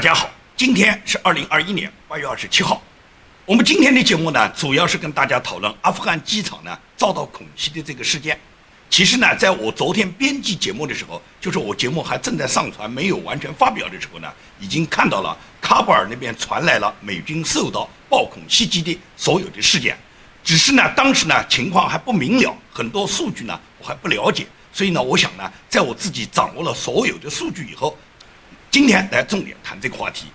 大家好，今天是二零二一年八月二十七号。我们今天的节目呢，主要是跟大家讨论阿富汗机场呢遭到恐袭的这个事件。其实呢，在我昨天编辑节目的时候，就是我节目还正在上传、没有完全发表的时候呢，已经看到了喀布尔那边传来了美军受到暴恐袭击的所有的事件。只是呢，当时呢情况还不明了，很多数据呢我还不了解，所以呢，我想呢，在我自己掌握了所有的数据以后。今天来重点谈这个话题，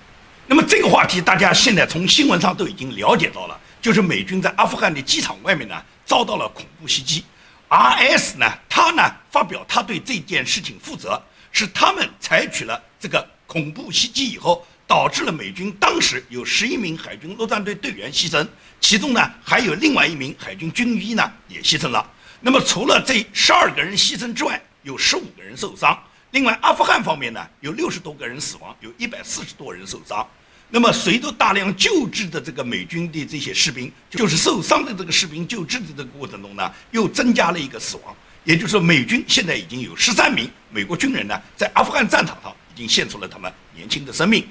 那么这个话题大家现在从新闻上都已经了解到了，就是美军在阿富汗的机场外面呢遭到了恐怖袭击，R.S 呢他呢发表他对这件事情负责，是他们采取了这个恐怖袭击以后，导致了美军当时有十一名海军陆战队队员牺牲，其中呢还有另外一名海军军医呢也牺牲了，那么除了这十二个人牺牲之外，有十五个人受伤。另外，阿富汗方面呢，有六十多个人死亡，有一百四十多人受伤。那么，随着大量救治的这个美军的这些士兵，就是受伤的这个士兵救治的这个过程中呢，又增加了一个死亡。也就是说，美军现在已经有十三名美国军人呢，在阿富汗战场上已经献出了他们年轻的生命。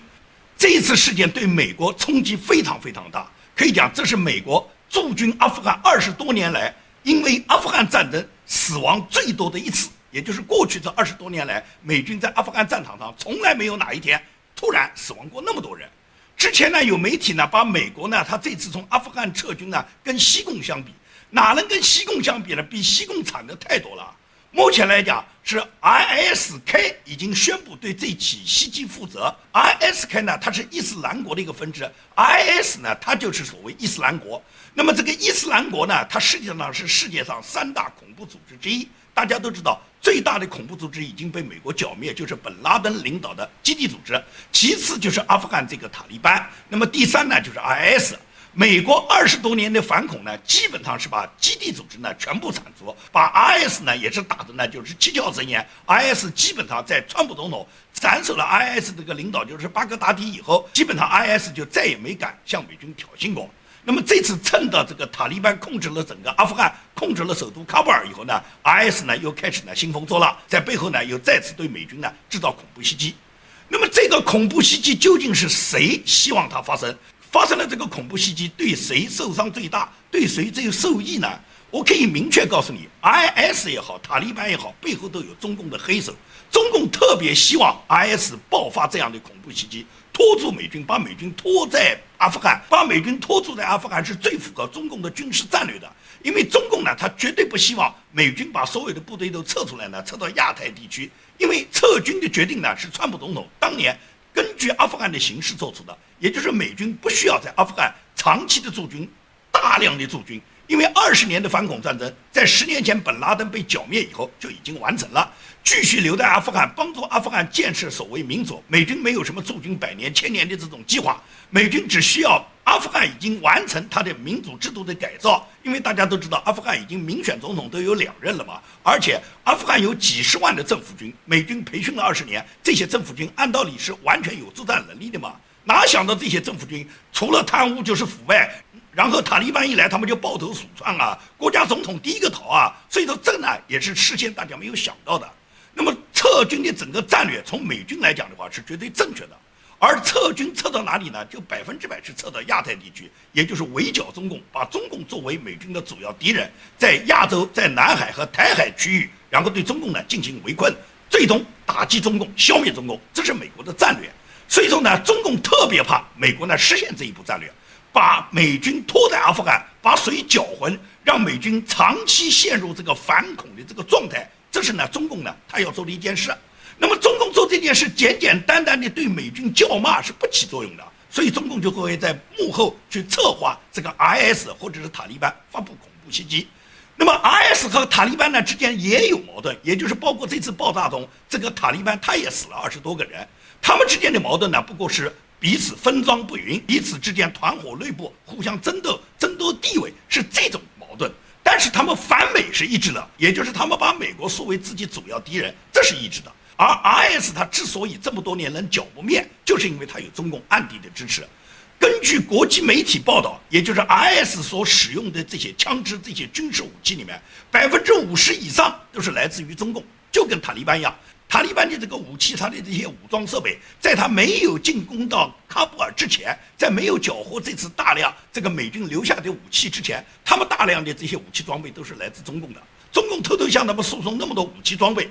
这一次事件对美国冲击非常非常大，可以讲这是美国驻军阿富汗二十多年来，因为阿富汗战争死亡最多的一次。也就是过去这二十多年来，美军在阿富汗战场上从来没有哪一天突然死亡过那么多人。之前呢，有媒体呢把美国呢，他这次从阿富汗撤军呢，跟西贡相比，哪能跟西贡相比呢？比西贡惨的太多了。目前来讲，是 ISK 已经宣布对这起袭击负责。ISK 呢，它是伊斯兰国的一个分支，IS 呢，它就是所谓伊斯兰国。那么这个伊斯兰国呢，它实际上是世界上三大恐怖组织之一。大家都知道，最大的恐怖组织已经被美国剿灭，就是本拉登领导的基地组织。其次就是阿富汗这个塔利班。那么第三呢，就是 IS。美国二十多年的反恐呢，基本上是把基地组织呢全部铲除，把 IS 呢也是打的呢就是七窍生烟。IS 基本上在川普总统斩首了 IS 这个领导，就是巴格达迪以后，基本上 IS 就再也没敢向美军挑衅过。那么这次趁到这个塔利班控制了整个阿富汗，控制了首都喀布尔以后呢，IS 呢又开始呢兴风作浪，在背后呢又再次对美军呢制造恐怖袭击。那么这个恐怖袭击究竟是谁希望它发生？发生了这个恐怖袭击，对谁受伤最大？对谁最受益呢？我可以明确告诉你，IS 也好，塔利班也好，背后都有中共的黑手。中共特别希望 IS 爆发这样的恐怖袭击。拖住美军，把美军拖在阿富汗，把美军拖住在阿富汗是最符合中共的军事战略的。因为中共呢，他绝对不希望美军把所有的部队都撤出来呢，撤到亚太地区。因为撤军的决定呢，是川普总统当年根据阿富汗的形势做出的，也就是美军不需要在阿富汗长期的驻军，大量的驻军。因为二十年的反恐战争，在十年前本拉登被剿灭以后就已经完成了。继续留在阿富汗，帮助阿富汗建设所谓民主。美军没有什么驻军百年、千年的这种计划，美军只需要阿富汗已经完成它的民主制度的改造。因为大家都知道，阿富汗已经民选总统都有两任了嘛，而且阿富汗有几十万的政府军，美军培训了二十年，这些政府军按道理是完全有作战能力的嘛。哪想到这些政府军除了贪污就是腐败，然后塔利班一来，他们就抱头鼠窜啊，国家总统第一个逃啊。所以说这呢也是事先大家没有想到的。那么撤军的整个战略，从美军来讲的话是绝对正确的，而撤军撤到哪里呢？就百分之百是撤到亚太地区，也就是围剿中共，把中共作为美军的主要敌人，在亚洲、在南海和台海区域，然后对中共呢进行围困，最终打击中共，消灭中共，这是美国的战略。所以说呢，中共特别怕美国呢实现这一步战略，把美军拖在阿富汗，把水搅浑，让美军长期陷入这个反恐的这个状态。这是呢，中共呢，他要做的一件事。那么，中共做这件事，简简单单的对美军叫骂是不起作用的。所以，中共就会在幕后去策划这个 IS 或者是塔利班发布恐怖袭击。那么，IS 和塔利班呢之间也有矛盾，也就是包括这次爆炸中，这个塔利班他也死了二十多个人。他们之间的矛盾呢，不过是彼此分赃不匀，彼此之间团伙内部互相争斗、争夺地位，是这种矛盾。但是他们反美是一致的，也就是他们把美国作为自己主要敌人，这是一致的。而 IS 它之所以这么多年能剿不灭，就是因为它有中共暗地的支持。根据国际媒体报道，也就是 IS 所使用的这些枪支、这些军事武器里面，百分之五十以上都是来自于中共，就跟塔利班一样。塔利班的这个武器，他的这些武装设备，在他没有进攻到喀布尔之前，在没有缴获这次大量这个美军留下的武器之前，他们大量的这些武器装备都是来自中共的。中共偷偷向他们输送那么多武器装备，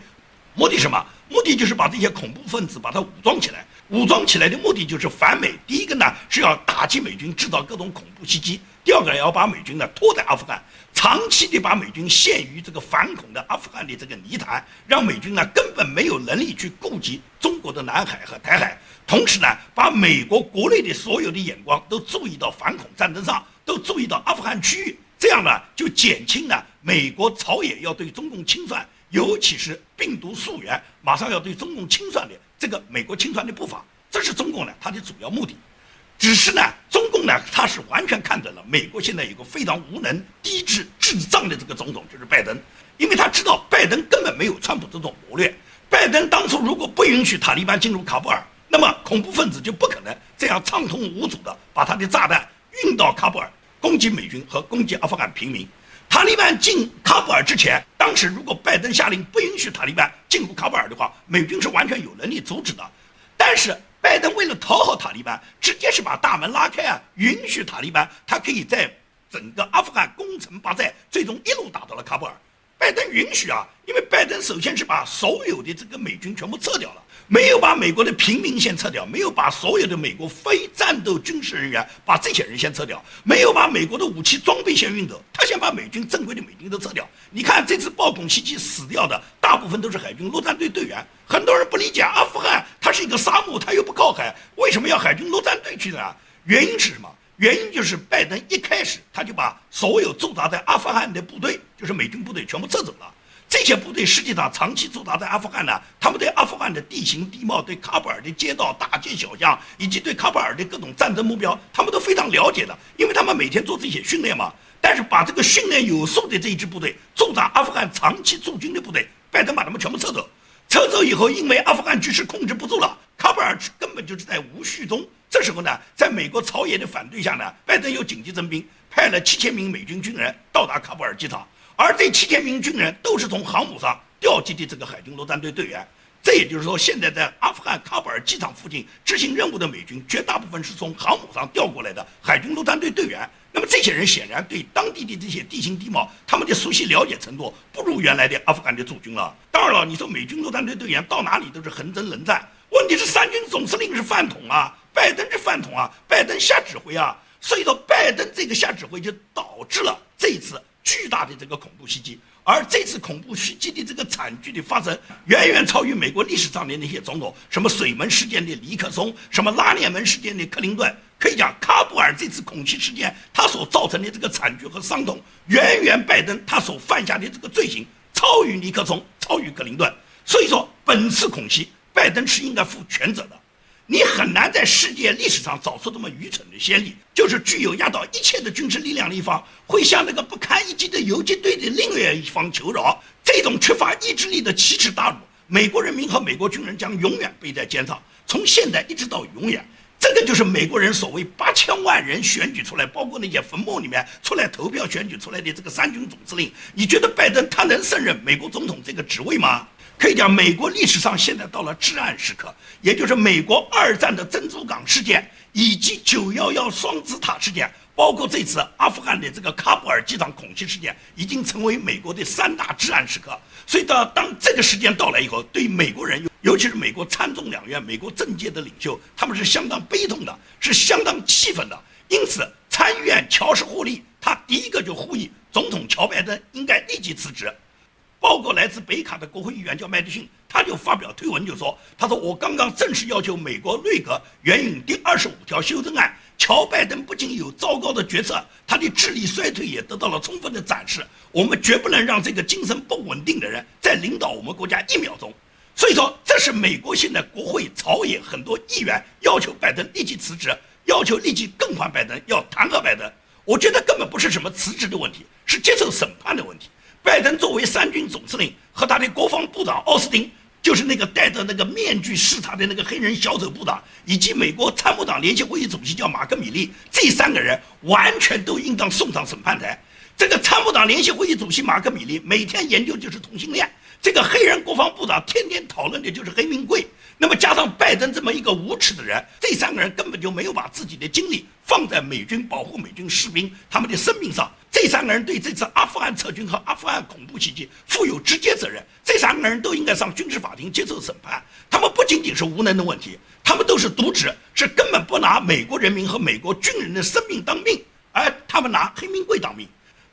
目的什么？目的就是把这些恐怖分子把它武装起来。武装起来的目的就是反美。第一个呢是要打击美军，制造各种恐怖袭击；第二个要把美军呢拖在阿富汗。长期的把美军陷于这个反恐的阿富汗的这个泥潭，让美军呢根本没有能力去顾及中国的南海和台海，同时呢把美国国内的所有的眼光都注意到反恐战争上，都注意到阿富汗区域，这样呢就减轻了美国朝野要对中共清算，尤其是病毒溯源马上要对中共清算的这个美国清算的步伐，这是中共呢它的主要目的。只是呢，中共呢，他是完全看准了美国现在有个非常无能、低智、智障的这个总统，就是拜登，因为他知道拜登根本没有川普这种谋略。拜登当初如果不允许塔利班进入喀布尔，那么恐怖分子就不可能这样畅通无阻的把他的炸弹运到喀布尔，攻击美军和攻击阿富汗平民。塔利班进喀布尔之前，当时如果拜登下令不允许塔利班进入喀布尔的话，美军是完全有能力阻止的。但是。拜登为了讨好塔利班，直接是把大门拉开啊，允许塔利班他可以在整个阿富汗攻城拔寨，最终一路打到了喀布尔。拜登允许啊，因为拜登首先是把所有的这个美军全部撤掉了，没有把美国的平民先撤掉，没有把所有的美国非战斗军事人员把这些人先撤掉，没有把美国的武器装备先运走，他先把美军正规的美军都撤掉。你看这次暴恐袭击死掉的大部分都是海军陆战队队员，很多人不理解阿富汗它是一个沙漠，它又不靠海，为什么要海军陆战队去呢？原因是什么？原因就是拜登一开始他就把所有驻扎在阿富汗的部队，就是美军部队全部撤走了。这些部队实际上长期驻扎在阿富汗呢，他们对阿富汗的地形地貌、对喀布尔的街道、大街小巷，以及对喀布尔的各种战争目标，他们都非常了解的，因为他们每天做这些训练嘛。但是把这个训练有素的这一支部队驻扎阿富汗长期驻军的部队，拜登把他们全部撤走。撤走以后，因为阿富汗局势控制不住了，喀布尔根本就是在无序中。这时候呢，在美国朝野的反对下呢，拜登又紧急征兵，派了七千名美军军人到达喀布尔机场，而这七千名军人都是从航母上调集的这个海军陆战队队员。这也就是说，现在在阿富汗喀布尔机场附近执行任务的美军，绝大部分是从航母上调过来的海军陆战队队员。那么这些人显然对当地的这些地形地貌，他们的熟悉了解程度不如原来的阿富汗的驻军了。当然了，你说美军陆战队队员到哪里都是横征冷战，问题是三军总司令是饭桶啊。拜登是饭桶啊，拜登瞎指挥啊，所以说拜登这个瞎指挥就导致了这次巨大的这个恐怖袭击，而这次恐怖袭击的这个惨剧的发生，远远超于美国历史上的那些总统，什么水门事件的尼克松，什么拉链门事件的克林顿，可以讲喀布尔这次恐袭事件，它所造成的这个惨剧和伤痛，远远拜登他所犯下的这个罪行超于尼克松，超于克林顿，所以说本次恐袭，拜登是应该负全责的。你很难在世界历史上找出这么愚蠢的先例，就是具有压倒一切的军事力量的一方，会向那个不堪一击的游击队的另外一方求饶。这种缺乏意志力的奇耻大辱，美国人民和美国军人将永远背在肩上，从现在一直到永远。这个就是美国人所谓八千万人选举出来，包括那些坟墓里面出来投票选举出来的这个三军总司令。你觉得拜登他能胜任美国总统这个职位吗？可以讲，美国历史上现在到了至暗时刻，也就是美国二战的珍珠港事件，以及九幺幺双子塔事件，包括这次阿富汗的这个喀布尔机场恐袭事件，已经成为美国的三大至暗时刻。所以，到当这个时间到来以后，对美国人，尤其是美国参众两院、美国政界的领袖，他们是相当悲痛的，是相当气愤的。因此，参议院乔什·霍利他第一个就呼吁总统乔·拜登应该立即辞职。包括来自北卡的国会议员叫麦迪逊，他就发表推文就说：“他说我刚刚正式要求美国内阁援引第二十五条修正案。乔拜登不仅有糟糕的决策，他的智力衰退也得到了充分的展示。我们绝不能让这个精神不稳定的人再领导我们国家一秒钟。所以说，这是美国现在国会朝野很多议员要求拜登立即辞职，要求立即更换拜登，要弹劾拜登。我觉得根本不是什么辞职的问题，是接受审判的问题。”拜登作为三军总司令和他的国防部长奥斯汀，就是那个戴着那个面具视察的那个黑人小丑部长，以及美国参谋长联席会议主席叫马克米利，这三个人完全都应当送上审判台。这个参谋长联席会议主席马克米利每天研究就是同性恋，这个黑人国防部长天天讨论的就是黑名贵。那么加上拜登这么一个无耻的人，这三个人根本就没有把自己的精力放在美军保护美军士兵他们的生命上。这三个人对这次阿富汗撤军和阿富汗恐怖袭击负有直接责任。这三个人都应该上军事法庭接受审判。他们不仅仅是无能的问题，他们都是渎职，是根本不拿美国人民和美国军人的生命当命，而他们拿黑名贵当命。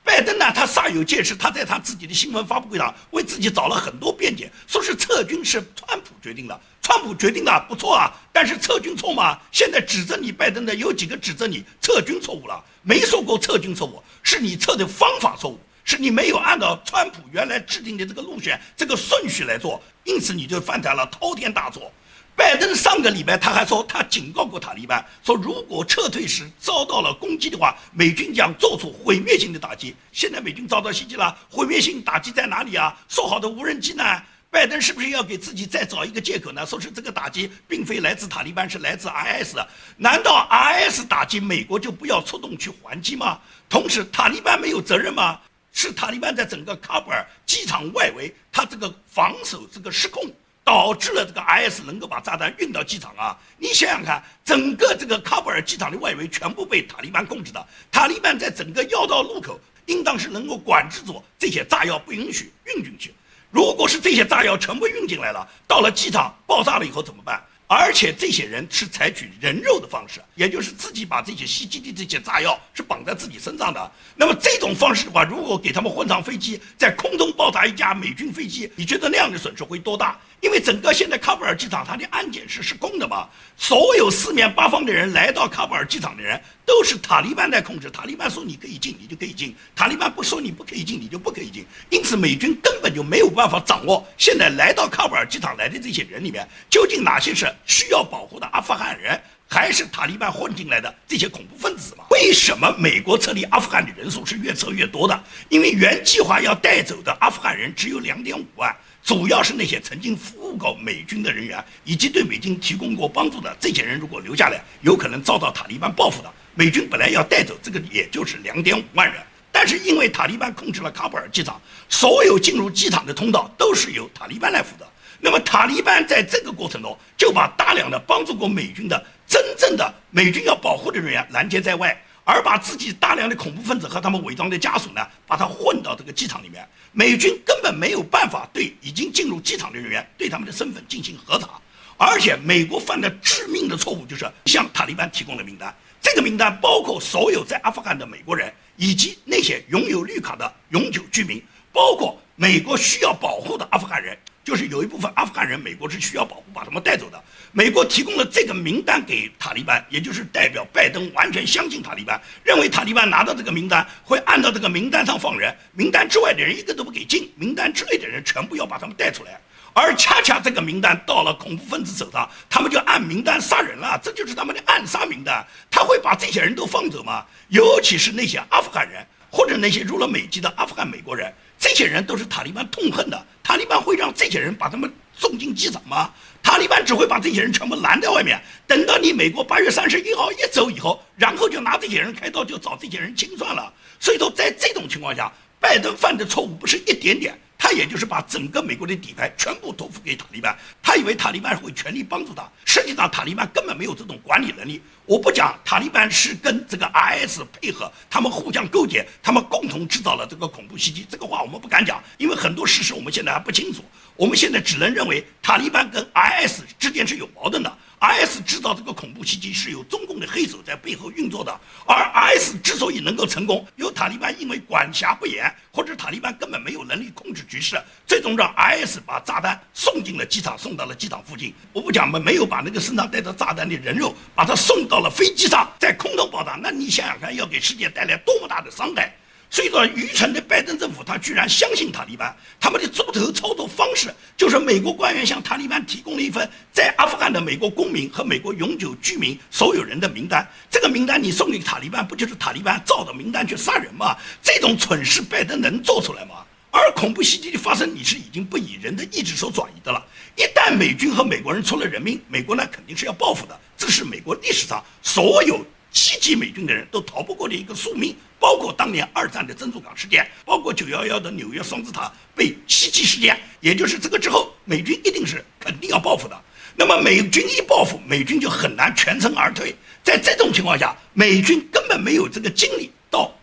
拜登呢，他煞有介事，他在他自己的新闻发布会上为自己找了很多辩解，说是撤军是川普决定的，川普决定的不错啊，但是撤军错吗？现在指责你拜登的有几个指责你撤军错误了？没说过撤军错误，是你撤的方法错误，是你没有按照川普原来制定的这个路线、这个顺序来做，因此你就犯下了滔天大错。拜登上个礼拜他还说，他警告过塔利班，说如果撤退时遭到了攻击的话，美军将做出毁灭性的打击。现在美军遭到袭击了，毁灭性打击在哪里啊？说好的无人机呢？拜登是不是要给自己再找一个借口呢？说是这个打击并非来自塔利班，是来自 IS。难道 IS 打击美国就不要出动去还击吗？同时，塔利班没有责任吗？是塔利班在整个喀布尔机场外围，他这个防守这个失控。导致了这个 IS 能够把炸弹运到机场啊！你想想看，整个这个喀布尔机场的外围全部被塔利班控制的，塔利班在整个要道路口应当是能够管制住这些炸药，不允许运进去。如果是这些炸药全部运进来了，到了机场爆炸了以后怎么办？而且这些人是采取人肉的方式，也就是自己把这些袭击的这些炸药是绑在自己身上的。那么这种方式的话，如果给他们混上飞机，在空中爆炸一架美军飞机，你觉得那样的损失会多大？因为整个现在喀布尔机场它的安检是失控的嘛，所有四面八方的人来到喀布尔机场的人都是塔利班在控制，塔利班说你可以进，你就可以进；塔利班不说你不可以进，你就不可以进。因此美军根本就没有办法掌握现在来到喀布尔机场来的这些人里面究竟哪些是。需要保护的阿富汗人，还是塔利班混进来的这些恐怖分子嘛？为什么美国撤离阿富汗的人数是越撤越多的？因为原计划要带走的阿富汗人只有两点五万，主要是那些曾经服务过美军的人员，以及对美军提供过帮助的这些人。如果留下来，有可能遭到塔利班报复的。美军本来要带走这个，也就是两点五万人，但是因为塔利班控制了喀布尔机场，所有进入机场的通道都是由塔利班来负责。那么塔利班在这个过程中就把大量的帮助过美军的真正的美军要保护的人员拦截在外，而把自己大量的恐怖分子和他们伪装的家属呢，把他混到这个机场里面。美军根本没有办法对已经进入机场的人员对他们的身份进行核查，而且美国犯的致命的错误就是向塔利班提供了名单，这个名单包括所有在阿富汗的美国人以及那些拥有绿卡的永久居民，包括美国需要保护的阿富汗人。就是有一部分阿富汗人，美国是需要保护，把他们带走的。美国提供了这个名单给塔利班，也就是代表拜登完全相信塔利班，认为塔利班拿到这个名单会按照这个名单上放人，名单之外的人一个都不给进，名单之内的人全部要把他们带出来。而恰恰这个名单到了恐怖分子手上，他们就按名单杀人了，这就是他们的暗杀名单。他会把这些人都放走吗？尤其是那些阿富汗人，或者那些入了美籍的阿富汗美国人。这些人都是塔利班痛恨的，塔利班会让这些人把他们送进机场吗？塔利班只会把这些人全部拦在外面，等到你美国八月三十一号一走以后，然后就拿这些人开刀，就找这些人清算了。所以说，在这种情况下，拜登犯的错误不是一点点。他也就是把整个美国的底牌全部托付给塔利班，他以为塔利班会全力帮助他，实际上塔利班根本没有这种管理能力。我不讲塔利班是跟这个 IS 配合，他们互相勾结，他们共同制造了这个恐怖袭击，这个话我们不敢讲，因为很多事实我们现在还不清楚。我们现在只能认为塔利班跟 IS 之间是有矛盾的。IS 制造这个恐怖袭击是有中共的黑手在背后运作的，而 IS 之所以能够成功，有塔利班因为管辖不严，或者塔利班根本没有能力控制局势，最终让 IS 把炸弹送进了机场，送到了机场附近。我不讲没没有把那个身上带着炸弹的人肉把它送到了飞机上，在空中爆炸，那你想想看，要给世界带来多么大的伤害。所以说，愚蠢的拜登政府他居然相信塔利班，他们的猪头操作方式就是美国官员向塔利班提供了一份在阿富汗的美国公民和美国永久居民所有人的名单。这个名单你送给塔利班，不就是塔利班照着名单去杀人吗？这种蠢事拜登能做出来吗？而恐怖袭击的发生，你是已经不以人的意志所转移的了。一旦美军和美国人出了人命，美国呢肯定是要报复的，这是美国历史上所有。袭击美军的人都逃不过的一个宿命。包括当年二战的珍珠港事件，包括九幺幺的纽约双子塔被袭击事件，也就是这个之后，美军一定是肯定要报复的。那么美军一报复，美军就很难全身而退。在这种情况下，美军根本没有这个精力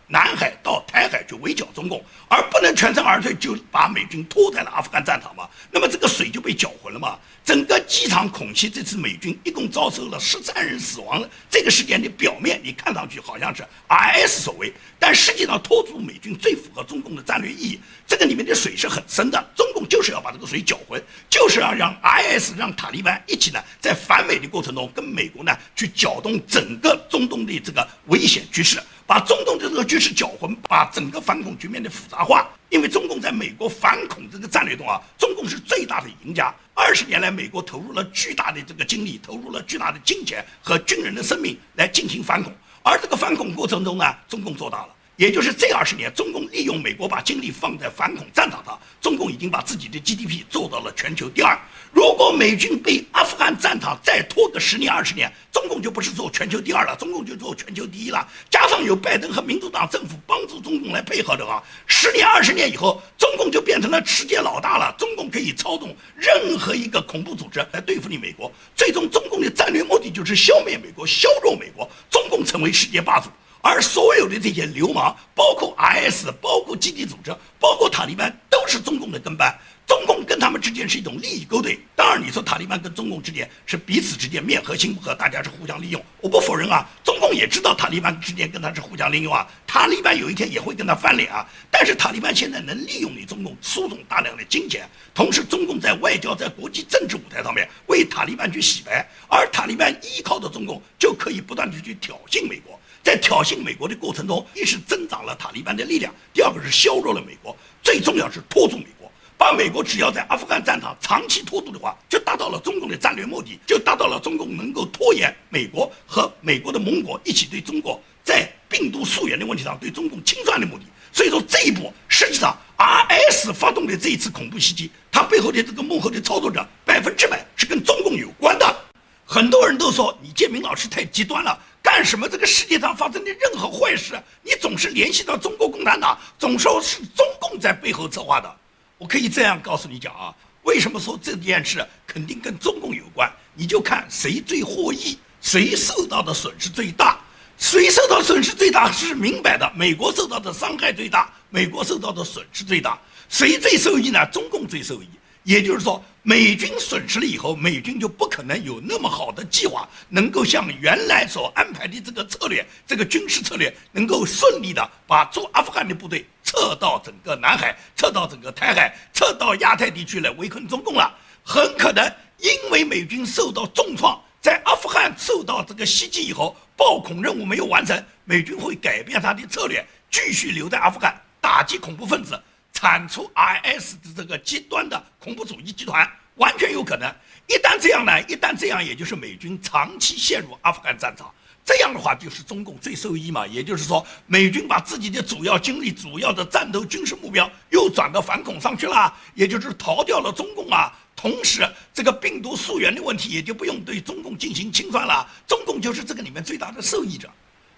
南海、到台海去围剿中共，而不能全身而退，就把美军拖在了阿富汗战场嘛。那么这个水就被搅浑了嘛。整个机场恐袭，这次美军一共遭受了十三人死亡。这个事件的表面你看上去好像是 IS 所为，但实际上拖住美军最符合中共的战略意义。这个里面的水是很深的，中共就是要把这个水搅浑，就是要让 IS 让塔利班一起呢，在反美的过程中跟美国呢去搅动整个中东的这个危险局势，把中东的这个局势搅浑，把整个反恐局面的复杂化。因为中共在美国反恐这个战略中啊，中共是最大的赢家。二十年来，美国投入了巨大的这个精力，投入了巨大的金钱和军人的生命来进行反恐，而这个反恐过程中呢，中共做到了。也就是这二十年，中共利用美国把精力放在反恐战场上，中共已经把自己的 GDP 做到了全球第二。如果美军被阿富汗战场再拖个十年二十年，中共就不是做全球第二了，中共就做全球第一了。加上有拜登和民主党政府帮助中共来配合的话，十年二十年以后，中共就变成了世界老大了。中共可以操纵任何一个恐怖组织来对付你美国。最终，中共的战略目的就是消灭美国、削弱美国，中共成为世界霸主。而所有的这些流氓，包括 IS，包括基地组织，包括塔利班，都是中共的跟班。中共跟他们之间是一种利益勾兑。当然，你说塔利班跟中共之间是彼此之间面和心不和，大家是互相利用。我不否认啊，中共也知道塔利班之间跟他是互相利用啊。塔利班有一天也会跟他翻脸啊。但是塔利班现在能利用你中共输送大量的金钱，同时中共在外交、在国际政治舞台上面为塔利班去洗白，而塔利班依靠的中共就可以不断的去挑衅美国。在挑衅美国的过程中，一是增长了塔利班的力量，第二个是削弱了美国，最重要是拖住美国，把美国只要在阿富汗战场长期拖住的话，就达到了中共的战略目的，就达到了中共能够拖延美国和美国的盟国一起对中国在病毒溯源的问题上对中共清算的目的。所以说这一步，实际上 R S 发动的这一次恐怖袭击，它背后的这个幕后的操作者，百分之百是跟中共有关的。很多人都说你建明老师太极端了。干什么？这个世界上发生的任何坏事，你总是联系到中国共产党，总说是中共在背后策划的。我可以这样告诉你讲啊，为什么说这件事肯定跟中共有关？你就看谁最获益，谁受到的损失最大。谁受到损失最大是明摆的，美国受到的伤害最大，美国受到的损失最大。谁最受益呢？中共最受益。也就是说，美军损失了以后，美军就不可能有那么好的计划，能够像原来所安排的这个策略，这个军事策略能够顺利的把驻阿富汗的部队撤到整个南海，撤到整个台海，撤到亚太地区来围困中共了。很可能因为美军受到重创，在阿富汗受到这个袭击以后，暴恐任务没有完成，美军会改变他的策略，继续留在阿富汗打击恐怖分子。铲除 IS 的这个极端的恐怖主义集团，完全有可能。一旦这样呢，一旦这样，也就是美军长期陷入阿富汗战场，这样的话就是中共最受益嘛。也就是说，美军把自己的主要精力、主要的战斗军事目标又转到反恐上去了，也就是逃掉了中共啊。同时，这个病毒溯源的问题也就不用对中共进行清算了，中共就是这个里面最大的受益者。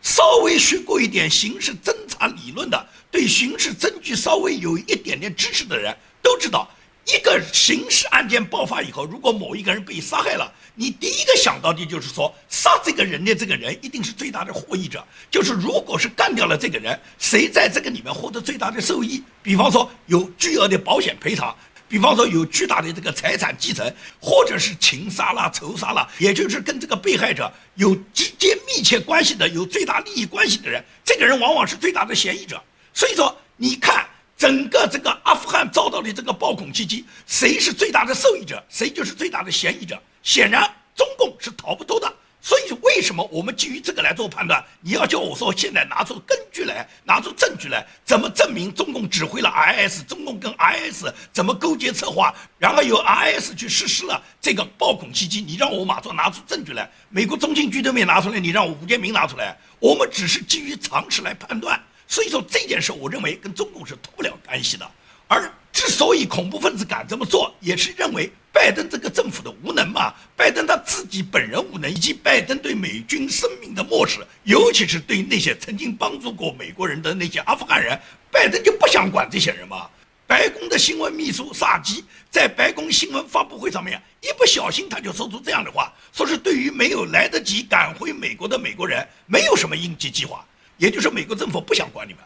稍微学过一点刑事侦查理论的，对刑事证据稍微有一点点知识的人都知道，一个刑事案件爆发以后，如果某一个人被杀害了，你第一个想到的就是说，杀这个人的这个人一定是最大的获益者。就是如果是干掉了这个人，谁在这个里面获得最大的受益？比方说有巨额的保险赔偿。比方说有巨大的这个财产继承，或者是情杀啦、仇杀啦，也就是跟这个被害者有直接密切关系的、有最大利益关系的人，这个人往往是最大的嫌疑者。所以说，你看整个这个阿富汗遭到的这个暴恐袭击，谁是最大的受益者，谁就是最大的嫌疑者。显然，中共是逃不脱的。所以，为什么我们基于这个来做判断？你要叫我说，现在拿出根据来，拿出证据来，怎么证明中共指挥了 IS？中共跟 IS 怎么勾结策划，然后由 IS 去实施了这个暴恐袭击？你让我马上拿出证据来，美国中情局都没拿出来，你让我吴建民拿出来，我们只是基于常识来判断。所以说这件事，我认为跟中共是脱不了干系的。而之所以恐怖分子敢这么做，也是认为。拜登这个政府的无能嘛，拜登他自己本人无能，以及拜登对美军生命的漠视，尤其是对那些曾经帮助过美国人的那些阿富汗人，拜登就不想管这些人嘛。白宫的新闻秘书萨基在白宫新闻发布会上面一不小心他就说出这样的话，说是对于没有来得及赶回美国的美国人，没有什么应急计划，也就是美国政府不想管你们。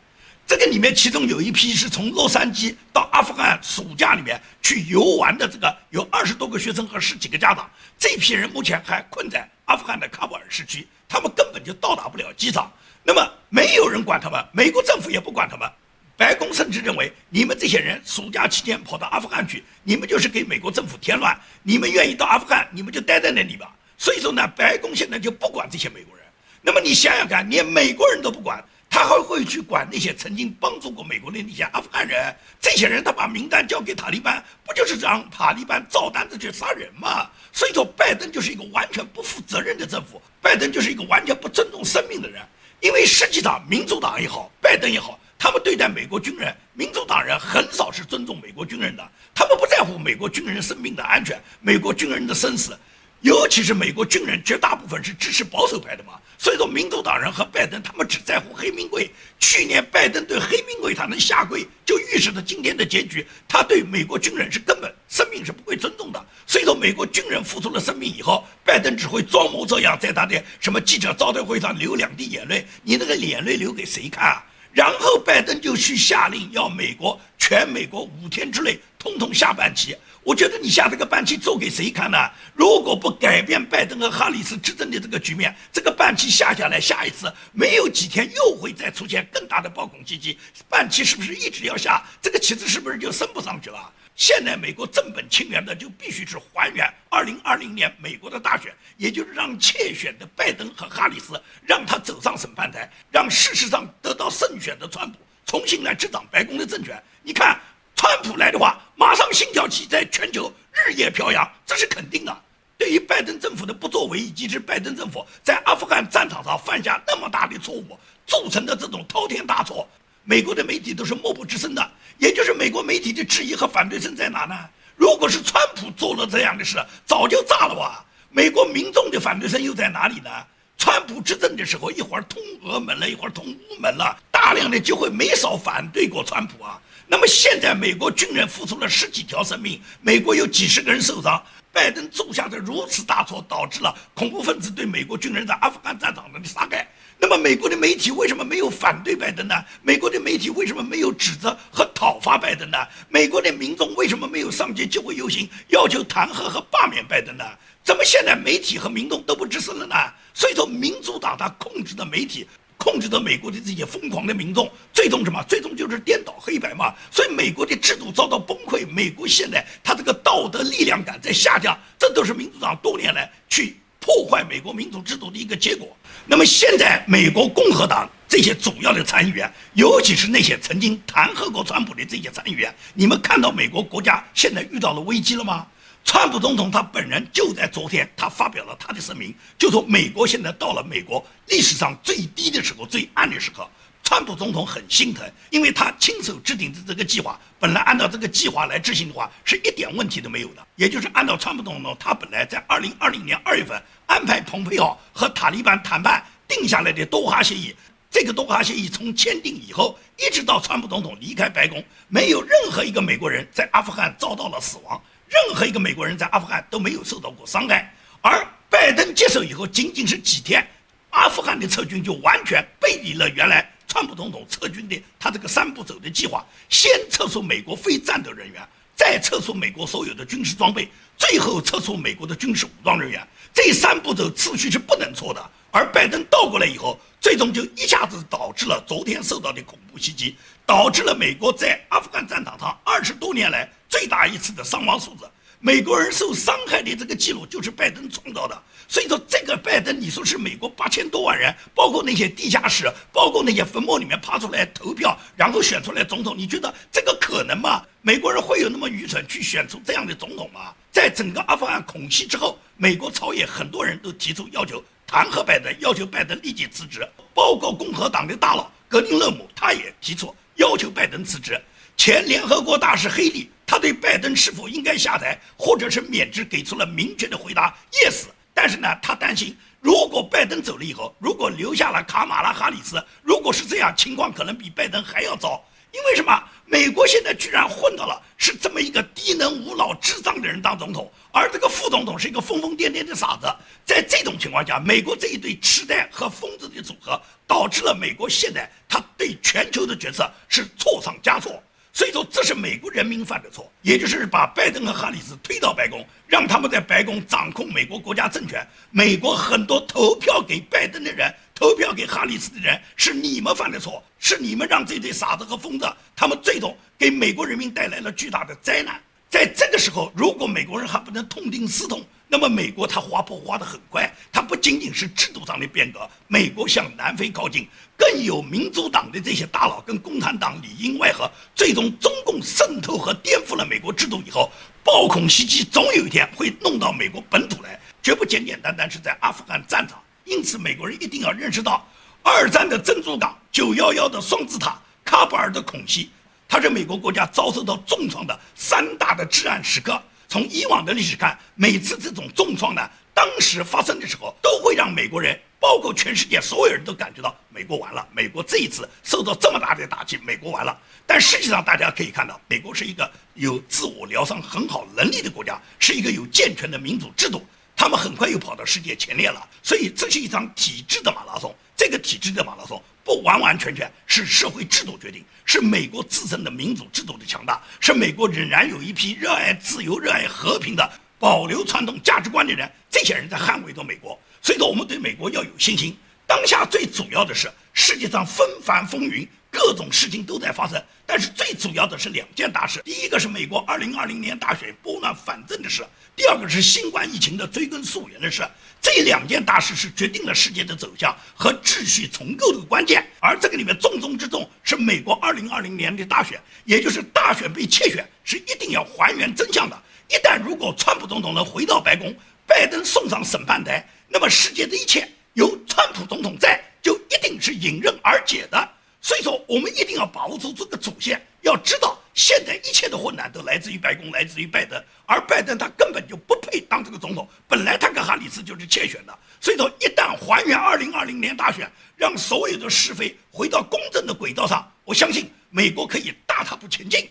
这个里面其中有一批是从洛杉矶到阿富汗暑假里面去游玩的，这个有二十多个学生和十几个家长，这批人目前还困在阿富汗的喀布尔市区，他们根本就到达不了机场。那么没有人管他们，美国政府也不管他们。白宫甚至认为，你们这些人暑假期间跑到阿富汗去，你们就是给美国政府添乱。你们愿意到阿富汗，你们就待在那里吧。所以说呢，白宫现在就不管这些美国人。那么你想想看，连美国人都不管，他还会去管那些曾经帮助过美国的那些阿富汗人？这些人他把名单交给塔利班，不就是让塔利班照单子去杀人吗？所以说，拜登就是一个完全不负责任的政府，拜登就是一个完全不尊重生命的人。因为实际上，民主党也好，拜登也好。他们对待美国军人，民主党人很少是尊重美国军人的，他们不在乎美国军人生命的安全，美国军人的生死，尤其是美国军人绝大部分是支持保守派的嘛，所以说民主党人和拜登他们只在乎黑名贵。去年拜登对黑名贵他能下跪，就预示着今天的结局，他对美国军人是根本生命是不会尊重的。所以说美国军人付出了生命以后，拜登只会装模作样在他的什么记者招待会上流两滴眼泪，你那个眼泪流给谁看啊？然后拜登就去下令，要美国全美国五天之内通通下半旗。我觉得你下这个半旗做给谁看呢？如果不改变拜登和哈里斯执政的这个局面，这个半旗下下来，下一次没有几天又会再出现更大的暴恐袭击。半旗是不是一直要下？这个旗子是不是就升不上去了？现在美国正本清源的就必须是还原二零二零年美国的大选，也就是让窃选的拜登和哈里斯让他走上审判台，让事实上得到胜选的川普重新来执掌白宫的政权。你看，川普来的话，马上星条旗在全球日夜飘扬，这是肯定的。对于拜登政府的不作为，以及是拜登政府在阿富汗战场上犯下那么大的错误铸成的这种滔天大错。美国的媒体都是默不吱声的，也就是美国媒体的质疑和反对声在哪呢？如果是川普做了这样的事，早就炸了哇！美国民众的反对声又在哪里呢？川普执政的时候，一会儿通俄门了，一会儿通乌门了，大量的机会没少反对过川普啊。那么现在美国军人付出了十几条生命，美国有几十个人受伤，拜登做下的如此大错，导致了恐怖分子对美国军人在阿富汗战场的杀害。那么，美国的媒体为什么没有反对拜登呢？美国的媒体为什么没有指责和讨伐拜登呢？美国的民众为什么没有上街集会游行，要求弹劾和罢免拜登呢？怎么现在媒体和民众都不吱声了呢？所以说，民主党他控制的媒体，控制着美国的这些疯狂的民众，最终什么？最终就是颠倒黑白嘛。所以，美国的制度遭到崩溃，美国现在他这个道德力量感在下降，这都是民主党多年来去。破坏美国民主制度的一个结果。那么现在，美国共和党这些主要的参议员，尤其是那些曾经弹劾过川普的这些参议员，你们看到美国国家现在遇到了危机了吗？川普总统他本人就在昨天，他发表了他的声明，就说美国现在到了美国历史上最低的时候、最暗的时刻。川普总统很心疼，因为他亲手制定的这个计划，本来按照这个计划来执行的话，是一点问题都没有的。也就是按照川普总统他本来在二零二零年二月份安排蓬佩奥和塔利班谈判定下来的多哈协议，这个多哈协议从签订以后，一直到川普总统离开白宫，没有任何一个美国人在阿富汗遭到了死亡，任何一个美国人在阿富汗都没有受到过伤害。而拜登接手以后，仅仅是几天，阿富汗的撤军就完全背离了原来。川普总统撤军的他这个三步走的计划，先撤出美国非战斗人员，再撤出美国所有的军事装备，最后撤出美国的军事武装人员。这三步走次序是不能错的。而拜登倒过来以后，最终就一下子导致了昨天受到的恐怖袭击，导致了美国在阿富汗战场上二十多年来最大一次的伤亡数字。美国人受伤害的这个记录就是拜登创造的，所以说这个拜登，你说是美国八千多万人，包括那些地下室，包括那些坟墓里面爬出来投票，然后选出来总统，你觉得这个可能吗？美国人会有那么愚蠢去选出这样的总统吗？在整个阿富汗恐袭之后，美国朝野很多人都提出要求弹劾拜登，要求拜登立即辞职，包括共和党的大佬格林勒姆，他也提出要求拜登辞职。前联合国大使黑利，他对拜登是否应该下台或者是免职给出了明确的回答：yes。但是呢，他担心，如果拜登走了以后，如果留下了卡马拉哈里斯，如果是这样，情况可能比拜登还要糟。因为什么？美国现在居然混到了是这么一个低能无脑、智障的人当总统，而这个副总统是一个疯疯癫癫的傻子。在这种情况下，美国这一对痴呆和疯子的组合，导致了美国现在他对全球的决策是错上加错。所以说，这是美国人民犯的错，也就是把拜登和哈里斯推到白宫，让他们在白宫掌控美国国家政权。美国很多投票给拜登的人。投票给哈里斯的人是你们犯的错，是你们让这对傻子和疯子，他们最终给美国人民带来了巨大的灾难。在这个时候，如果美国人还不能痛定思痛，那么美国它滑坡滑得很快。它不仅仅是制度上的变革，美国向南非靠近，更有民主党的这些大佬跟共产党里应外合，最终中共渗透和颠覆了美国制度以后，暴恐袭击总有一天会弄到美国本土来，绝不简简单单是在阿富汗战场。因此，美国人一定要认识到，二战的珍珠港、九幺幺的双子塔、喀布尔的恐袭，它是美国国家遭受到重创的三大的至暗时刻。从以往的历史看，每次这种重创呢，当时发生的时候，都会让美国人，包括全世界所有人都感觉到美国完了。美国这一次受到这么大的打击，美国完了。但实际上，大家可以看到，美国是一个有自我疗伤很好能力的国家，是一个有健全的民主制度。他们很快又跑到世界前列了，所以这是一场体制的马拉松。这个体制的马拉松不完完全全是社会制度决定，是美国自身的民主制度的强大，是美国仍然有一批热爱自由、热爱和平的、保留传统价值观的人，这些人在捍卫着美国。所以说，我们对美国要有信心。当下最主要的是，世界上纷繁风云。各种事情都在发生，但是最主要的是两件大事。第一个是美国2020年大选拨乱反正的事，第二个是新冠疫情的追根溯源的事。这两件大事是决定了世界的走向和秩序重构的关键。而这个里面重中之重是美国2020年的大选，也就是大选被窃选是一定要还原真相的。一旦如果川普总统能回到白宫，拜登送上审判台，那么世界的一切由川普总统在就一定是迎刃而解的。所以说，我们一定要把握住这个主线。要知道，现在一切的混乱都来自于白宫，来自于拜登，而拜登他根本就不配当这个总统。本来他跟哈里斯就是窃选的。所以说，一旦还原2020年大选，让所有的是非回到公正的轨道上，我相信美国可以大踏步前进。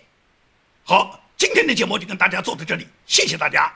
好，今天的节目就跟大家做到这里，谢谢大家。